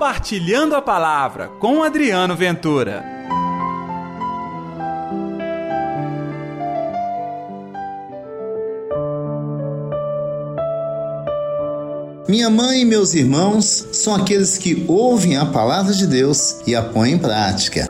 Compartilhando a Palavra com Adriano Ventura. Minha mãe e meus irmãos são aqueles que ouvem a palavra de Deus e a põem em prática.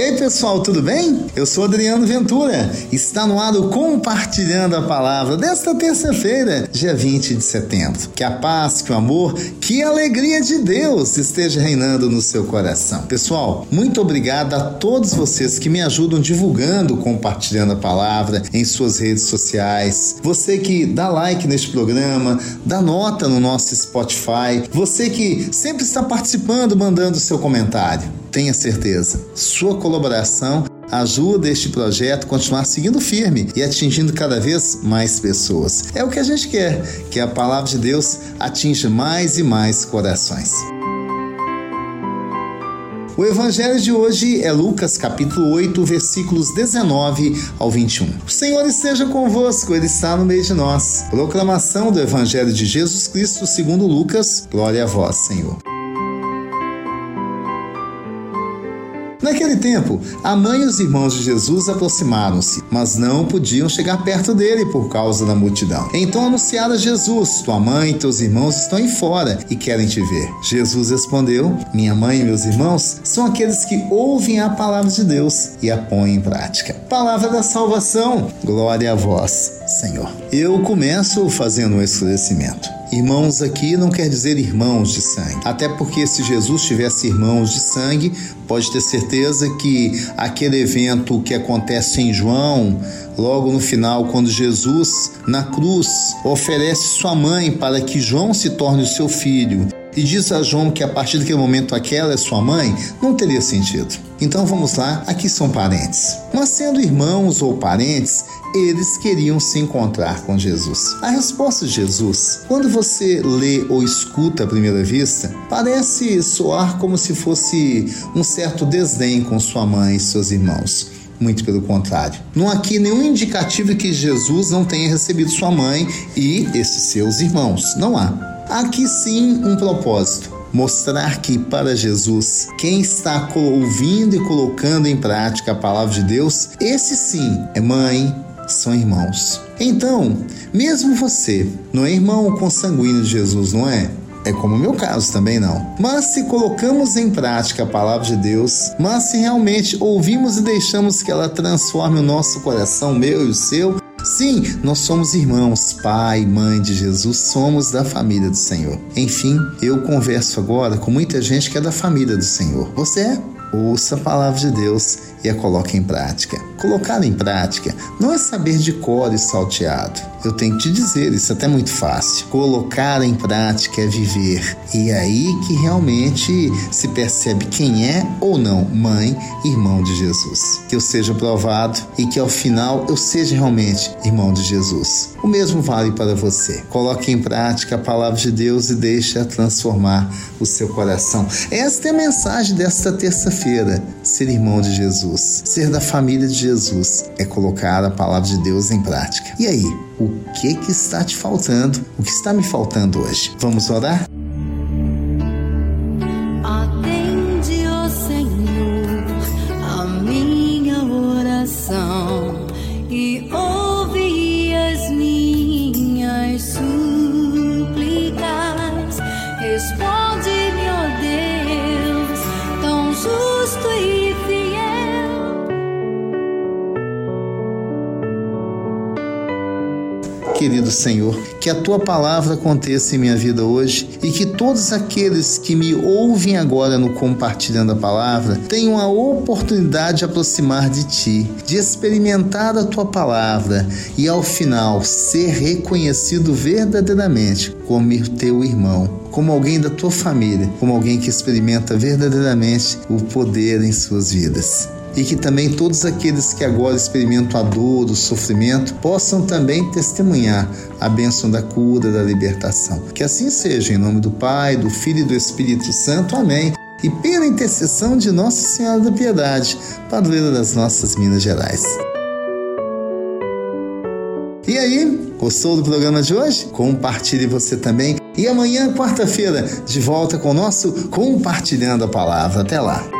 E aí pessoal, tudo bem? Eu sou Adriano Ventura. Está no ar o Compartilhando a Palavra desta terça-feira, dia 20 de setembro. Que a paz, que o amor, que a alegria de Deus esteja reinando no seu coração. Pessoal, muito obrigado a todos vocês que me ajudam divulgando, compartilhando a palavra em suas redes sociais. Você que dá like neste programa, dá nota no nosso Spotify. Você que sempre está participando, mandando seu comentário tenha certeza, sua colaboração ajuda este projeto a continuar seguindo firme e atingindo cada vez mais pessoas. É o que a gente quer, que a palavra de Deus atinja mais e mais corações. O evangelho de hoje é Lucas capítulo 8, versículos 19 ao 21. O Senhor esteja convosco, ele está no meio de nós. Proclamação do evangelho de Jesus Cristo segundo Lucas. Glória a vós, Senhor. Naquele tempo, a mãe e os irmãos de Jesus aproximaram-se, mas não podiam chegar perto dele por causa da multidão. Então anunciaram a Jesus: Tua mãe e teus irmãos estão aí fora e querem te ver. Jesus respondeu: Minha mãe e meus irmãos são aqueles que ouvem a palavra de Deus e a põem em prática. Palavra da salvação, glória a vós, Senhor. Eu começo fazendo um esclarecimento. Irmãos aqui não quer dizer irmãos de sangue. Até porque se Jesus tivesse irmãos de sangue, pode ter certeza que aquele evento que acontece em João, logo no final, quando Jesus na cruz oferece sua mãe para que João se torne o seu filho e diz a João que a partir daquele momento aquela é sua mãe, não teria sentido. Então vamos lá, aqui são parentes. Mas sendo irmãos ou parentes, eles queriam se encontrar com Jesus. A resposta de Jesus, quando você lê ou escuta à primeira vista, parece soar como se fosse um certo desdém com sua mãe e seus irmãos. Muito pelo contrário. Não há aqui nenhum indicativo que Jesus não tenha recebido sua mãe e esses seus irmãos. Não há. Aqui sim um propósito mostrar que para Jesus, quem está ouvindo e colocando em prática a palavra de Deus, esse sim é mãe, são irmãos. Então, mesmo você não é irmão consanguíneo de Jesus, não é? É como o meu caso também não. Mas se colocamos em prática a palavra de Deus, mas se realmente ouvimos e deixamos que ela transforme o nosso coração, meu e o seu, sim, nós somos irmãos, pai, mãe de Jesus, somos da família do Senhor. Enfim, eu converso agora com muita gente que é da família do Senhor. Você é? Ouça a palavra de Deus e a coloque em prática. Colocar em prática não é saber de cor e salteado. Eu tenho que te dizer, isso é até muito fácil. Colocar em prática é viver. E é aí que realmente se percebe quem é ou não mãe, irmão de Jesus. Que eu seja provado e que ao final eu seja realmente irmão de Jesus. O mesmo vale para você. Coloque em prática a palavra de Deus e deixe-a transformar o seu coração. Esta é a mensagem desta terça-feira: ser irmão de Jesus, ser da família de Jesus, é colocar a palavra de Deus em prática. E aí, o que que está te faltando? O que está me faltando hoje? Vamos orar? Querido Senhor, que a tua palavra aconteça em minha vida hoje e que todos aqueles que me ouvem agora no compartilhando a palavra tenham a oportunidade de aproximar de ti, de experimentar a tua palavra e ao final ser reconhecido verdadeiramente como teu irmão, como alguém da tua família, como alguém que experimenta verdadeiramente o poder em suas vidas e que também todos aqueles que agora experimentam a dor, o sofrimento, possam também testemunhar a bênção da cura, da libertação. Que assim seja, em nome do Pai, do Filho e do Espírito Santo. Amém. E pela intercessão de Nossa Senhora da Piedade, padroeira das nossas Minas Gerais. E aí, gostou do programa de hoje? Compartilhe você também E amanhã, quarta-feira, de volta com o nosso Compartilhando a Palavra. Até lá.